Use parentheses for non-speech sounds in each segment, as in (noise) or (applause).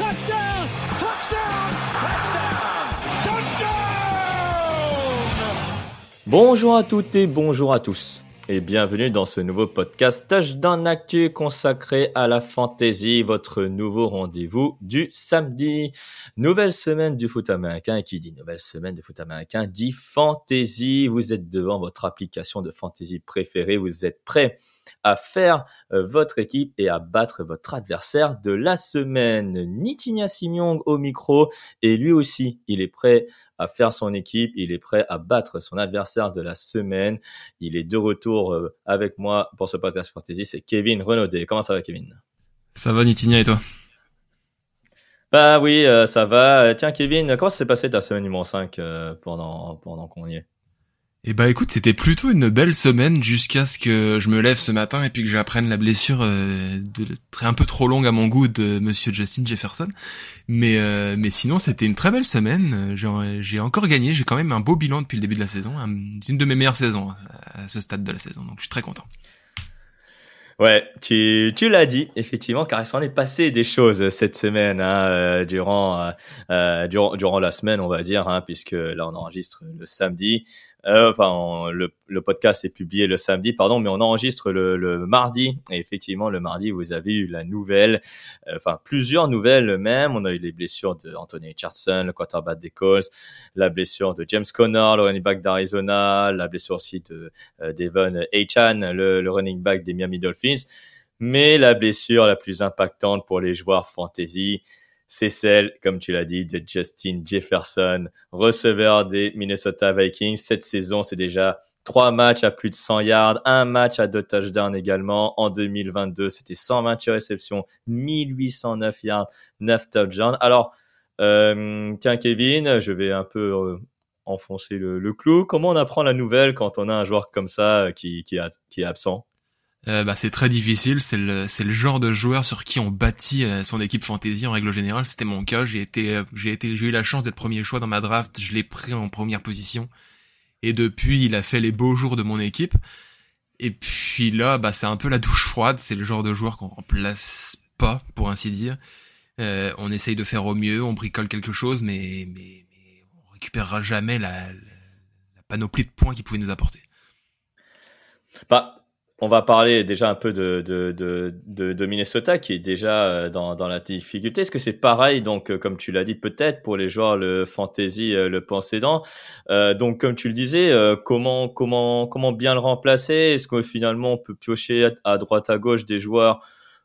Touchdown. Touchdown. Touchdown. Touchdown. Bonjour à toutes et bonjour à tous. Et bienvenue dans ce nouveau podcast Touchdown Actu consacré à la fantasy, votre nouveau rendez-vous du samedi. Nouvelle semaine du foot américain qui dit nouvelle semaine du foot américain dit fantasy. Vous êtes devant votre application de fantasy préférée, vous êtes prêt à faire euh, votre équipe et à battre votre adversaire de la semaine. Nitinia Simyong au micro et lui aussi, il est prêt à faire son équipe, il est prêt à battre son adversaire de la semaine. Il est de retour euh, avec moi pour ce podcast fantasy, c'est Kevin Renaudet. Comment ça va Kevin? Ça va Nitinia et toi? Bah oui, euh, ça va. Tiens Kevin, comment s'est passé ta semaine numéro 5 euh, pendant, pendant qu'on y est? Eh bah écoute, c'était plutôt une belle semaine jusqu'à ce que je me lève ce matin et puis que j'apprenne la blessure euh, de un peu trop longue à mon goût de Monsieur Justin Jefferson. Mais euh, mais sinon c'était une très belle semaine. Euh, J'ai encore gagné. J'ai quand même un beau bilan depuis le début de la saison. C'est une de mes meilleures saisons à ce stade de la saison. Donc je suis très content. Ouais, tu, tu l'as dit, effectivement, car il s'en est passé des choses cette semaine, hein, euh, durant, euh, euh, durant, durant la semaine, on va dire, hein, puisque là, on enregistre le samedi. Euh, enfin, le, podcast est publié le samedi, pardon, mais on enregistre le, mardi. Et effectivement, le mardi, vous avez eu la nouvelle, euh, enfin, plusieurs nouvelles même. On a eu les blessures de Anthony Richardson, le quarterback des Colts, la blessure de James Conner, le running back d'Arizona, la blessure aussi de euh, Devon Achan, le, le running back des Miami Dolphins. Mais la blessure la plus impactante pour les joueurs fantasy, c'est celle, comme tu l'as dit, de Justin Jefferson, receveur des Minnesota Vikings. Cette saison, c'est déjà trois matchs à plus de 100 yards, un match à deux touchdowns également. En 2022, c'était 128 réceptions, 1809 yards, 9 touchdowns. Alors, euh, Kevin, je vais un peu euh, enfoncer le, clou. Comment on apprend la nouvelle quand on a un joueur comme ça euh, qui est absent? Euh, bah, c'est très difficile. C'est le, c'est le genre de joueur sur qui on bâtit euh, son équipe fantasy en règle générale. C'était mon cas. J'ai été, euh, j'ai été, j'ai eu la chance d'être premier choix dans ma draft. Je l'ai pris en première position. Et depuis, il a fait les beaux jours de mon équipe. Et puis là, bah, c'est un peu la douche froide. C'est le genre de joueur qu'on remplace pas, pour ainsi dire. Euh, on essaye de faire au mieux, on bricole quelque chose, mais, mais, on récupérera jamais la, la, la panoplie de points qu'il pouvait nous apporter. Bah, on va parler déjà un peu de, de, de, de, Minnesota qui est déjà euh, dans, dans la difficulté. Est-ce que c'est pareil, donc, euh, comme tu l'as dit, peut-être pour les joueurs le fantasy, euh, le possédant euh, Donc, comme tu le disais, euh, comment, comment, comment bien le remplacer? Est-ce que finalement on peut piocher à, droite, à gauche des joueurs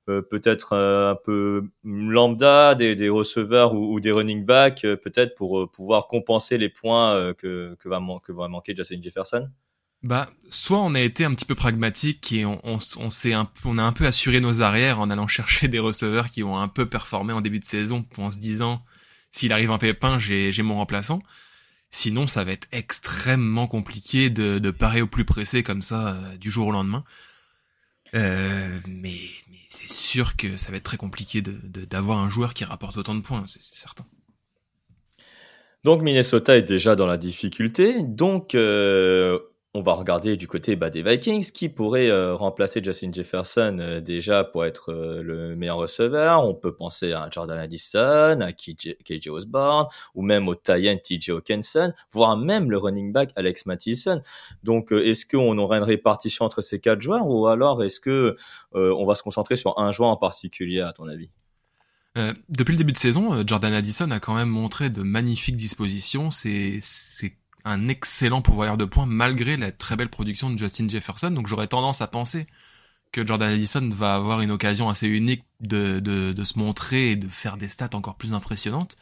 euh, peut-être un peu lambda, des, des receveurs ou, ou des running backs, peut-être pour pouvoir compenser les points que, que, va que va manquer Justin Jefferson? Bah, soit on a été un petit peu pragmatique et on, s'est un, on a un peu assuré nos arrières en allant (laughs) chercher des receveurs qui ont un peu performé en début de saison en se disant s'il arrive un pépin, j'ai, j'ai mon remplaçant. Sinon, ça va être extrêmement compliqué de, de parer au plus pressé comme ça euh, du jour au lendemain. Euh, mais, mais c'est sûr que ça va être très compliqué de, de- d'avoir un joueur qui rapporte autant de points, c'est, c'est certain. Donc Minnesota est déjà dans la difficulté. Donc euh, on va regarder du côté bah, des Vikings qui pourrait euh, remplacer Justin Jefferson euh, déjà pour être euh, le meilleur receveur. On peut penser à Jordan Addison, à KJ, Osborne ou même au Tyen TJ Hawkinson, voire même le running back Alex Mattison. Donc est-ce qu'on aurait une répartition entre ces quatre joueurs ou alors est-ce que on va se concentrer sur un joueur en particulier à ton avis? Depuis le début de saison, Jordan Addison a quand même montré de magnifiques dispositions. C'est un excellent pourvoyeur de points malgré la très belle production de Justin Jefferson. Donc j'aurais tendance à penser que Jordan Addison va avoir une occasion assez unique de, de, se montrer et de faire des stats encore plus impressionnantes.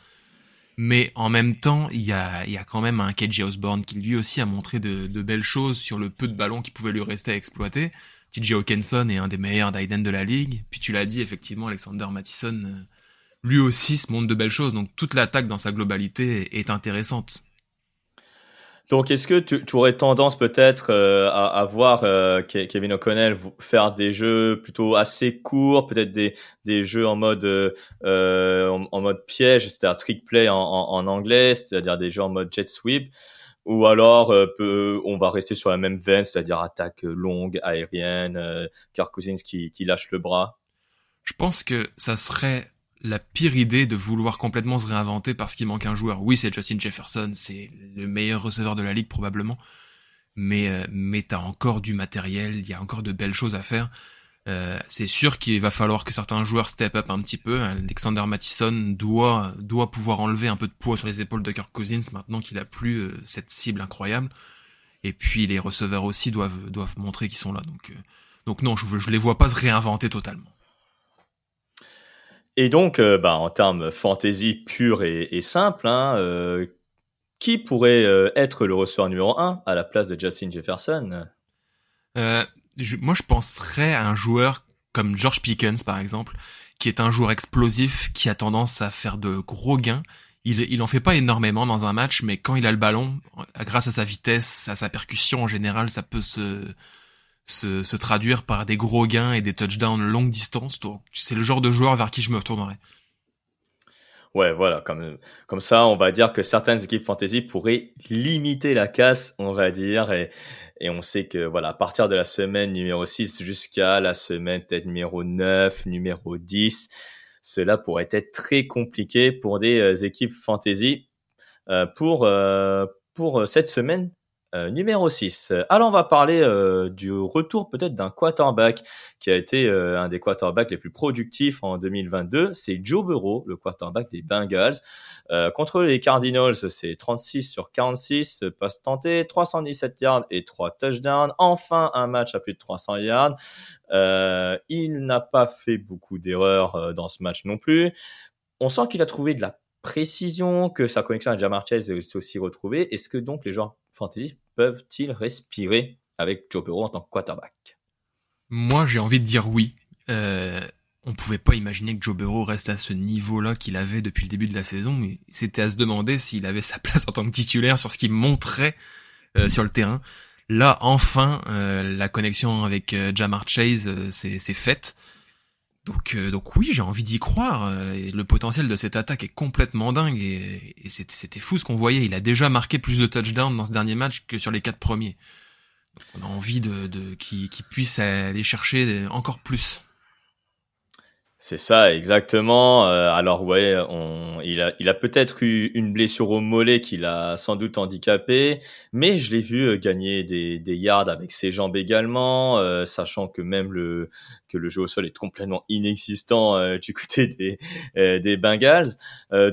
Mais en même temps, il y a, y a quand même un KJ Osborne qui lui aussi a montré de, de belles choses sur le peu de ballons qui pouvaient lui rester à exploiter. TJ Hawkinson est un des meilleurs d'Aiden de la ligue. Puis tu l'as dit, effectivement, Alexander Mattison, euh, lui aussi se montre de belles choses. Donc toute l'attaque dans sa globalité est intéressante. Donc, est-ce que tu, aurais tendance peut-être euh, à, à, voir euh, Kevin O'Connell faire des jeux plutôt assez courts, peut-être des, des jeux en mode euh, en, mode piège, c'est-à-dire trick play en, en, anglais, c'est-à-dire des jeux en mode jet sweep, ou alors peu, on va rester sur la même veine, c'est-à-dire attaque longue, aérienne, Kirk Cousins qui, qui lâche le bras? Je pense que ça serait la pire idée de vouloir complètement se réinventer parce qu'il manque un joueur. Oui, c'est Justin Jefferson, c'est le meilleur receveur de la ligue probablement, mais euh, mais t'as encore du matériel, il y a encore de belles choses à faire. Euh, c'est sûr qu'il va falloir que certains joueurs step up un petit peu. Alexander Mattison doit doit pouvoir enlever un peu de poids sur les épaules de Kirk Cousins maintenant qu'il a plus euh, cette cible incroyable. Et puis les receveurs aussi doivent doivent montrer qu'ils sont là. Donc euh, donc non, je je les vois pas se réinventer totalement. Et donc, euh, bah, en termes fantasy pur et, simple, hein, euh, qui pourrait euh, être le receveur numéro 1 à la place de Justin Jefferson? Moi, je penserais à un joueur comme George Pickens, par exemple, qui est un joueur explosif, qui a tendance à faire de gros gains. Il, il en fait pas énormément dans un match, mais quand il a le ballon, grâce à sa vitesse, à sa percussion en général, ça peut se se, traduire par des gros gains et des touchdowns longue distance. Donc, c'est le genre de joueur vers qui je me retournerai. Ouais, voilà, comme, comme ça, on va dire que certaines équipes fantasy pourraient limiter la casse, on va dire, et, et on sait que, voilà, à partir de la semaine numéro 6 jusqu'à la semaine peut-être numéro 9, numéro 10, cela pourrait être très compliqué pour des euh, équipes fantasy. Euh, pour, euh, pour cette semaine euh, numéro 6. Alors on va parler euh, du retour peut-être d'un quarterback qui a été euh, un des quarterbacks les plus productifs en 2022. C'est Joe Burrow, le quarterback des Bengals. contre les Cardinals, c'est 36 sur 46 passes tentées, 317 yards et 3 touchdowns. Enfin un match à plus de 300 yards. il n'a pas fait beaucoup d'erreurs dans ce match non plus. On sent qu'il a trouvé de la précision, que sa connexion à Jamar Chase est aussi retrouvée. Est-ce que donc les joueurs fantasy peuvent-ils respirer avec Joe Burrow en tant que quarterback? Moi, j'ai envie de dire oui. Euh, on pouvait pas imaginer que Joe Burrow reste à ce niveau-là qu'il avait depuis le début de la saison, mais c'était à se demander s'il avait sa (laughs) place en tant que titulaire sur ce qu'il montrait euh, sur le terrain. Là, enfin, euh, la connexion avec euh, Jamar Chase, c'est faite. Donc, euh, donc oui, j'ai envie d'y croire. Euh, le potentiel de cette attaque est complètement dingue et, c'était fou ce qu'on voyait. Il a déjà marqué plus de touchdowns dans ce dernier match que sur les quatre premiers. on a envie de, de qu'il puisse aller chercher encore plus. C'est ça, exactement. Euh, alors ouais, on, il a, peut-être eu une blessure au mollet qui l'a sans doute handicapé, mais je l'ai vu euh, gagner des, des yards avec ses jambes également, euh, sachant que même le que le jeu au sol est complètement inexistant du côté des des Bengals.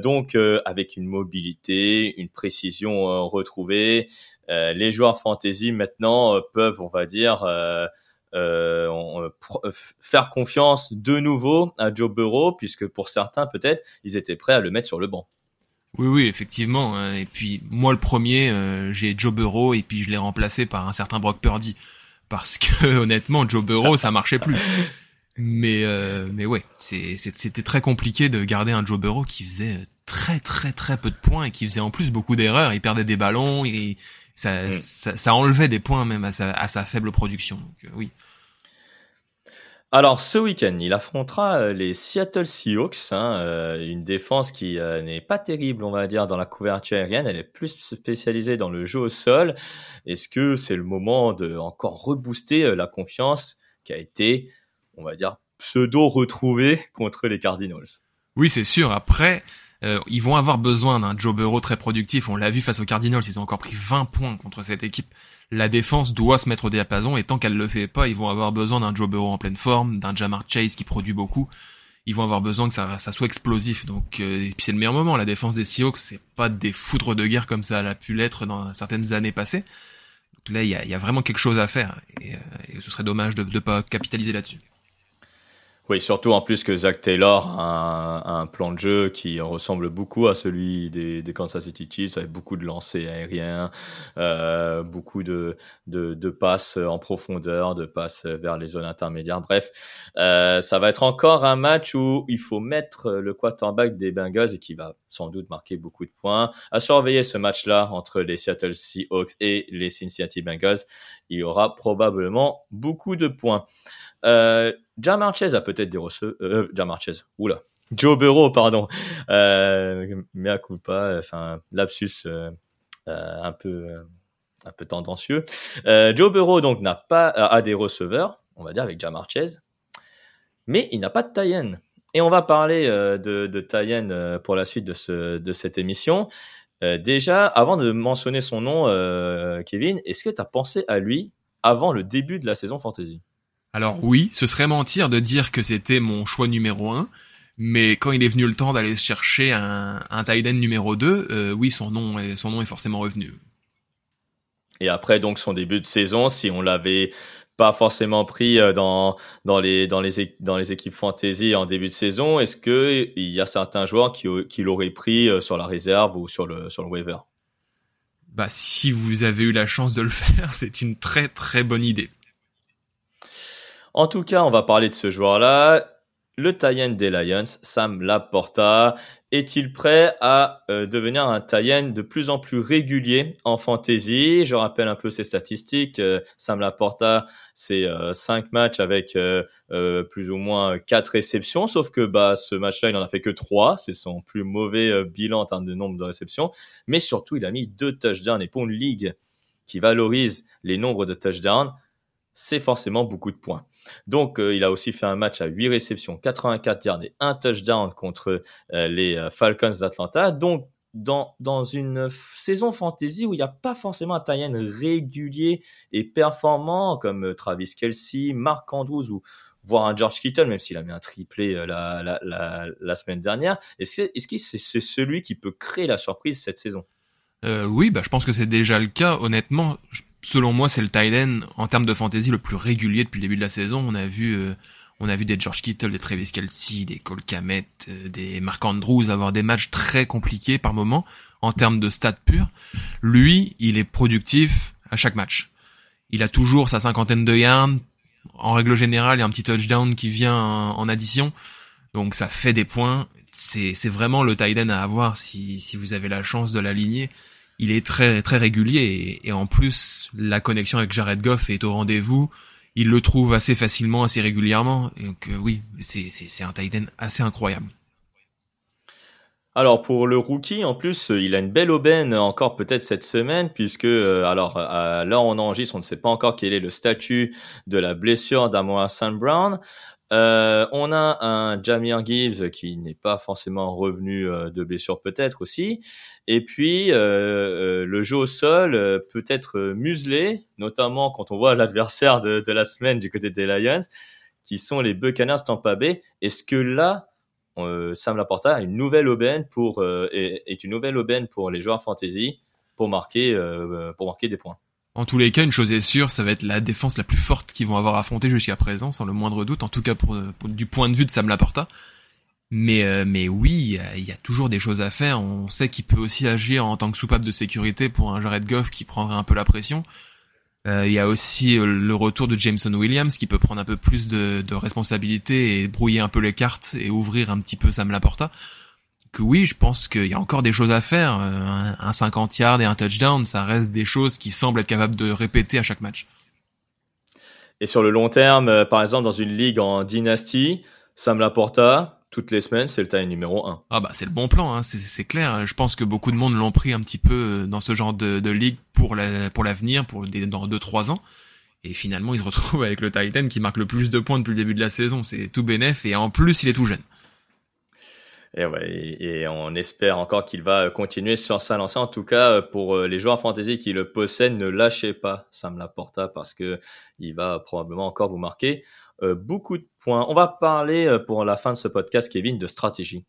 donc avec une mobilité, une précision retrouvée, les joueurs fantasy maintenant peuvent, on va dire euh, euh, faire confiance de nouveau à Joe Burrow, puisque pour certains, peut-être, ils étaient prêts à le mettre sur le banc. Oui, oui, effectivement. Hein. Et puis moi, le premier, euh, j'ai Joe Burrow et puis je l'ai remplacé par un certain Brock Purdy parce que (laughs) honnêtement, Joe Burrow, ça marchait plus. Mais euh, mais ouais, c'était très compliqué de garder un Joe Burrow qui faisait très très très peu de points et qui faisait en plus beaucoup d'erreurs. Il perdait des ballons, et ça, mm. ça, ça, enlevait des points même à sa, à sa faible production. Donc, euh, oui. Alors ce week-end, il affrontera euh, les Seattle Seahawks, hein, euh, une défense qui euh, n'est pas terrible, on va dire, dans la couverture aérienne. Elle est plus spécialisée dans le jeu au sol. Est-ce que c'est le moment de encore rebooster la confiance qui a été, on va dire, pseudo retrouvée contre les Cardinals? Oui, c'est sûr. Après, ils vont avoir besoin d'un Joe Burrow très productif. On l'a vu face aux Cardinals, ils ont encore pris 20 points contre cette équipe la défense doit se mettre au diapason et tant qu'elle le fait pas, ils vont avoir besoin d'un Joe Burrow en pleine forme, d'un Jamar Chase qui produit beaucoup. Ils vont avoir besoin que ça, soit explosif. Donc, euh, et puis c'est le meilleur moment. La défense des Seahawks, c'est pas des foudres de guerre comme ça a pu l'être dans certaines années passées. Donc là, il y a, y a, vraiment quelque chose à faire et, euh, ce serait dommage de ne pas capitaliser là-dessus. Oui, surtout en plus que Zach Taylor a un, plan de jeu qui ressemble beaucoup à celui des, des Kansas City Chiefs, avec beaucoup de lancers aériens, euh, beaucoup de, de, de, passes en profondeur, de passes vers les zones intermédiaires. Bref, euh, ça va être encore un match où il faut mettre le quarterback des Bengals et qui va sans doute marquer beaucoup de points. À surveiller ce match-là entre les Seattle Seahawks et les Cincinnati Bengals, il y aura probablement beaucoup de points. Euh, Jamar Chase a peut-être des receveurs. Euh, Jamar Chase, oula. Joe Burrow, pardon. Euh, coup pas, enfin, lapsus euh, euh, un peu un peu tendancieux. Euh, Joe Burrow donc n'a pas a des receveurs, on va dire avec Jamar Chase, mais il n'a pas de tie Et on va parler de, de tie pour la suite de, ce, de cette émission. déjà, avant de mentionner son nom, Kevin, est-ce que tu as pensé à lui avant le début de la saison fantasy? Alors oui, ce serait mentir de dire que c'était mon choix numéro un, mais quand il est venu le temps d'aller chercher un, un numéro 2, euh, oui, son nom, est, son nom est forcément revenu. Et après donc son début de saison, si on l'avait pas forcément pris euh, dans dans les dans les dans les équipes fantasy en début de saison, est-ce que il y a certains joueurs qui qui l'auraient pris euh, sur la réserve ou sur le sur le waiver? Bah si vous avez eu la chance de le (laughs) faire, c'est une très très bonne idée. En tout cas, on va parler de ce joueur-là. Le tie des Lions, Sam Laporta, est-il prêt à euh, devenir un tie de plus en plus régulier en fantasy? Je rappelle un peu ses statistiques. Euh, Sam Laporta, c'est euh, 5 matchs avec euh, plus ou moins 4 réceptions, sauf que bah, ce match-là, il en a fait que 3. C'est son plus mauvais bilan en termes de nombre de réceptions. Mais surtout, il a mis 2 touchdowns. Et pour une ligue qui valorise les nombres de touchdowns, c'est forcément beaucoup de points. Donc, euh, il a aussi fait un match à 8 réceptions, 84 yards et un touchdown contre euh, les euh, Falcons d'Atlanta. Donc, dans, dans une saison fantasy où il n'y a pas forcément un tie régulier et performant comme Travis Kelsey, Mark Andrews ou voire un George Kittle, même s'il a mis un triplé la, la, semaine dernière. Est-ce est que c'est celui qui peut créer la surprise cette saison? Euh, Oui, bah, je pense que c'est déjà le cas. Honnêtement, selon moi, c'est le Thailand en termes de fantasy le plus régulier depuis le début de la saison. On a vu, euh, on a vu des George Kittle, des Travis Kelsey, des Cole euh, des Mark Andrews avoir des matchs très compliqués par moment en termes de stats purs. Lui, il est productif à chaque match. Il a toujours sa cinquantaine de yards. En règle générale, il y a un petit touchdown qui vient en, addition. Donc ça fait des points. C'est, c'est vraiment le tight à avoir si, si vous avez la chance de l'aligner il est très très régulier et, en plus la connexion avec Jared Goff est au rendez-vous. Il le trouve assez facilement, assez régulièrement. Donc euh, oui, c'est c'est un tight assez incroyable. Alors pour le rookie, en plus, il a une belle aubaine encore peut-être cette semaine, puisque euh, alors là on enregistre, on ne sait pas encore quel est le statut de la blessure d'Amoa Sam Brown. Euh, on a un Jamir Gibbs qui n'est pas forcément revenu euh, de blessure peut-être aussi. Et puis euh, le jeu au sol peut être muselé, notamment quand on voit (laughs) l'adversaire de, la semaine du côté des Lions, qui sont les Buccaneers Tampa Bay. Est-ce que là, Sam Laporta a une nouvelle aubaine pour est, une nouvelle aubaine pour les joueurs fantasy pour marquer pour marquer des points? En tous les cas, une chose est sûre, ça va être la défense la plus forte qu'ils vont avoir affrontée jusqu'à présent, sans le moindre doute, en tout cas pour, du point de vue de Sam Laporta. Mais, euh, mais oui, il y, a, toujours des choses à faire. On sait qu'il peut aussi agir en tant que soupape de sécurité pour un Jared Goff qui prendrait un peu la pression. Euh, il y a aussi euh, le retour de Jameson Williams qui peut prendre un peu plus de, de responsabilité et brouiller un peu les cartes et ouvrir un petit peu Sam Laporta que oui, je pense qu'il y a encore des choses à faire. Euh, un, 50 yards et un touchdown, ça reste des choses qui semblent être capables de répéter à chaque match. Et sur le long terme, euh, par exemple, dans une ligue en dynastie, Sam Laporta, toutes les semaines, c'est le taille numéro 1. Ah bah c'est le bon plan, hein. c'est clair. Je pense que beaucoup de monde l'ont pris un petit peu dans ce genre de, de ligue pour la, pour l'avenir, pour des, dans 2-3 ans. Et finalement, il se retrouve avec le Titan qui marque le plus de points depuis le début de la saison. C'est tout bénef et en plus, il est tout jeune. Et, ouais, et, on espère encore qu'il va continuer sur sa lancée. En tout cas, pour euh, les joueurs fantasy qui le possèdent, ne lâchez pas Sam Laporta parce que il va probablement encore vous marquer euh, beaucoup de points. On va parler euh, pour la fin de ce podcast, Kevin, de stratégie.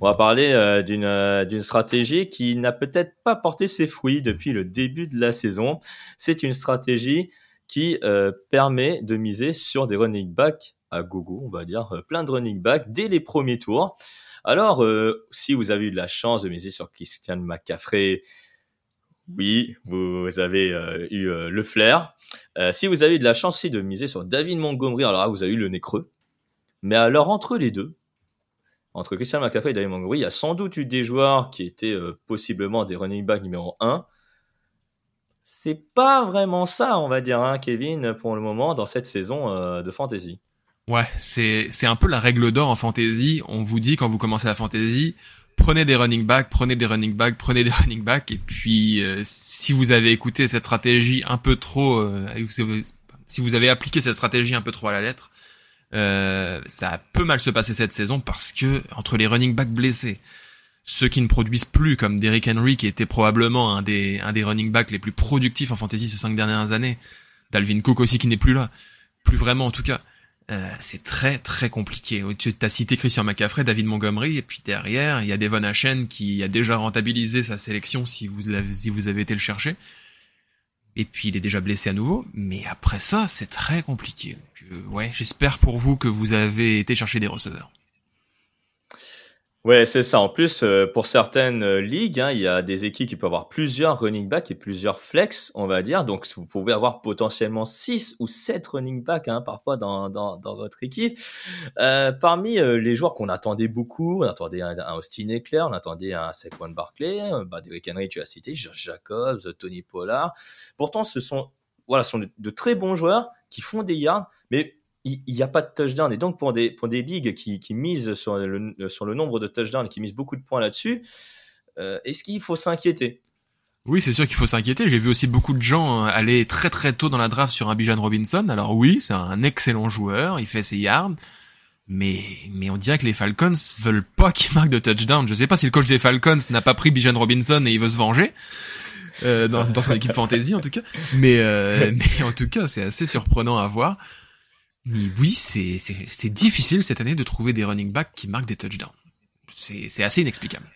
On va parler d'une d'une stratégie qui n'a peut-être pas porté ses fruits depuis le début de la saison. C'est une stratégie qui permet de miser sur des running backs à gogo, on va dire, plein de running backs dès les premiers tours. Alors, euh, si vous avez eu de la chance de miser sur Christian McCaffrey, oui, vous avez euh, eu euh, le flair. si vous avez eu de la chance aussi de miser sur David Montgomery, alors là, vous avez eu le nez creux. Mais alors, entre les deux, entre Christian McCaffrey et David Montgomery, il y a sans doute eu des joueurs qui étaient possiblement des running backs numéro 1. C'est pas vraiment ça, on va dire, hein, Kevin, pour le moment, dans cette saison de fantasy. Ouais, c'est c'est un peu la règle d'or en fantasy. On vous dit quand vous commencez la fantasy, prenez des running backs, prenez des running backs, prenez des (laughs) running backs, et puis euh, si vous avez écouté cette stratégie un peu trop, euh, si vous avez appliqué cette stratégie un peu trop à la lettre, euh, ça peut mal se passer cette saison parce que entre les running backs blessés, ceux qui ne produisent plus comme Derrick Henry qui était probablement un des un des running backs les plus productifs en fantasy ces cinq dernières années, Dalvin Cook aussi qui n'est plus là, plus vraiment en tout cas. Euh, c'est très très compliqué. Tu as cité Christian McCaffrey, David Montgomery, et puis derrière, il y a Devon Hachen qui a déjà rentabilisé sa sélection si vous avez, si vous avez été le chercher. Et puis il est déjà blessé à nouveau, mais après ça, c'est très compliqué. Euh, ouais, j'espère pour vous que vous avez été chercher des receveurs. Ouais, c'est ça. En plus, euh, pour certaines euh, ligues, hein, il y a des équipes qui peuvent avoir plusieurs running backs et plusieurs flex, on va dire. Donc, vous pouvez avoir potentiellement 6 ou 7 running backs hein, parfois dans, votre équipe. Euh, parmi les joueurs qu'on attendait beaucoup, on attendait un, Austin Eclair, on attendait un Saquon Barkley, bah, Derrick Henry, tu as cité, Josh Jacobs, Tony Pollard. Pourtant, ce sont, voilà, sont de, de très bons joueurs qui font des yards, mais il n'y a pas de touchdown. Et donc, pour des, pour des ligues qui, qui misent sur le, sur le nombre de touchdowns qui misent beaucoup de points là-dessus, euh, est-ce qu'il faut s'inquiéter? Oui, c'est sûr qu'il faut s'inquiéter. J'ai vu aussi beaucoup de gens euh, aller très très tôt dans la draft sur un Bijan Robinson. Alors oui, c'est un excellent joueur, il fait ses yards, mais mais on dirait que les Falcons veulent pas qu'il marque de touchdown. Je sais pas si le coach des Falcons n'a pas pris Bijan Robinson et il veut se venger. Euh, dans, dans son équipe (laughs) fantasy en tout cas, mais euh, (laughs) mais en tout cas c'est assez surprenant à voir. Oui, c'est, difficile cette année de trouver des running backs qui marquent des touchdowns. C'est, assez inexplicable.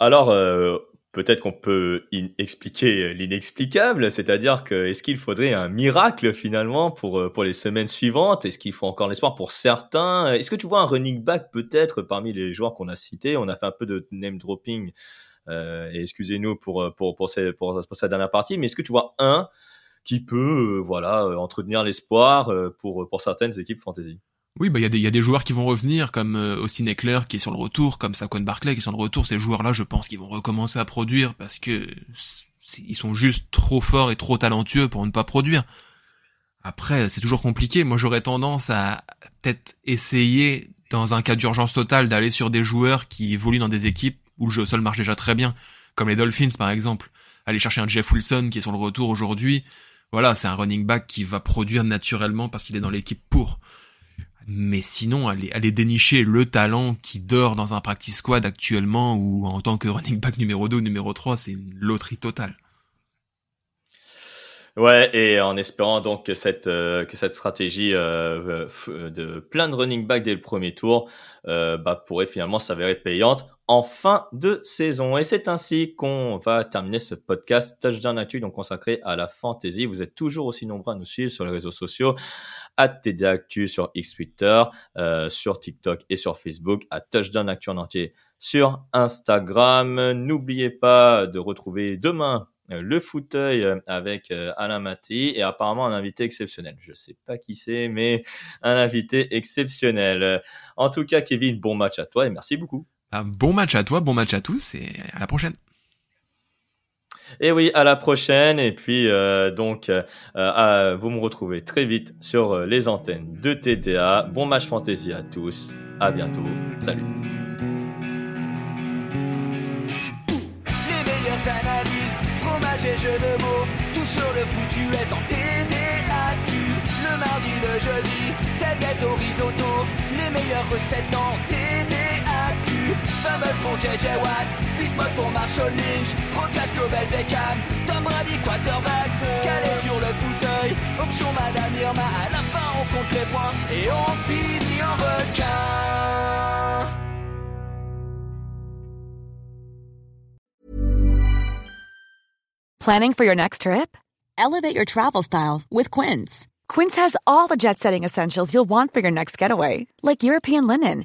Alors, euh, peut-être qu'on peut expliquer l'inexplicable, c'est-à-dire que est-ce qu'il faudrait un miracle finalement pour, euh, pour les semaines suivantes? Est-ce qu'il faut encore l'espoir pour certains? Est-ce que tu vois un running back peut-être parmi les joueurs qu'on a cités? On a fait un peu de name dropping, euh, excusez-nous pour, pour cette dernière partie, mais est-ce que tu vois un qui peut euh, voilà euh, entretenir l'espoir euh, pour pour certaines équipes fantasy. Oui, bah il y a des y a des joueurs qui vont revenir comme Austin Eckler qui est sur le retour, comme Saquon Barkley qui est sur le retour. Ces joueurs-là, je pense qu'ils vont recommencer à produire parce que ils sont juste trop forts et trop talentueux pour ne pas produire. Après, c'est toujours compliqué. Moi, j'aurais tendance à peut-être essayer, dans un cas d'urgence totale, d'aller sur des joueurs qui évoluent dans des équipes où le jeu sol marche déjà très bien, comme les Dolphins par exemple. Aller chercher un Jeff Wilson qui est sur le retour aujourd'hui, voilà, c'est un running back qui va produire naturellement parce qu'il est dans l'équipe pour. Mais sinon, aller, aller dénicher le talent qui dort dans un practice squad actuellement ou en tant que running back numéro 2 ou numéro 3, c'est une loterie totale. Ouais, et en espérant donc que cette euh, que cette stratégie euh, de plein de running back dès le premier tour euh, bah, pourrait finalement s'avérer payante en fin de saison. Et c'est ainsi qu'on va terminer ce podcast Touchdown Actu donc consacré à la fantasy. Vous êtes toujours aussi nombreux à nous suivre sur les réseaux sociaux, à TD Actu sur X Twitter, euh, sur TikTok et sur Facebook, à Touchdown Actu en entier sur Instagram. N'oubliez pas de retrouver demain euh, le fauteuil euh, avec Alain Maté et apparemment un invité exceptionnel. Je sais pas qui c'est, mais un invité exceptionnel. En tout cas, Kevin, bon match à toi et merci beaucoup. Un bon match à toi, bon match à tous et à la prochaine. Et oui, à la prochaine. Et puis, euh, donc, euh, vous me retrouvez très vite sur les antennes de TDA. Bon match fantasy à tous. À bientôt. Salut. Les meilleures analyses, fromage et jeux de mots. Tout sur le foutu est en TDA le mardi, le jeudi, tel gâteau risotto, les meilleures recettes en TDAQ. Fumble pour JJ Watt, Bismuth pour Marshall Lynch, Procast Global Beckham, Tom Brady quarterback, calé sur le fauteuil, option Madame Irma, à la fin on compte les points. Et on finit en requin. Planning for your next trip? Elevate your travel style with Quince. Quince has all the jet setting essentials you'll want for your next getaway, like European linen,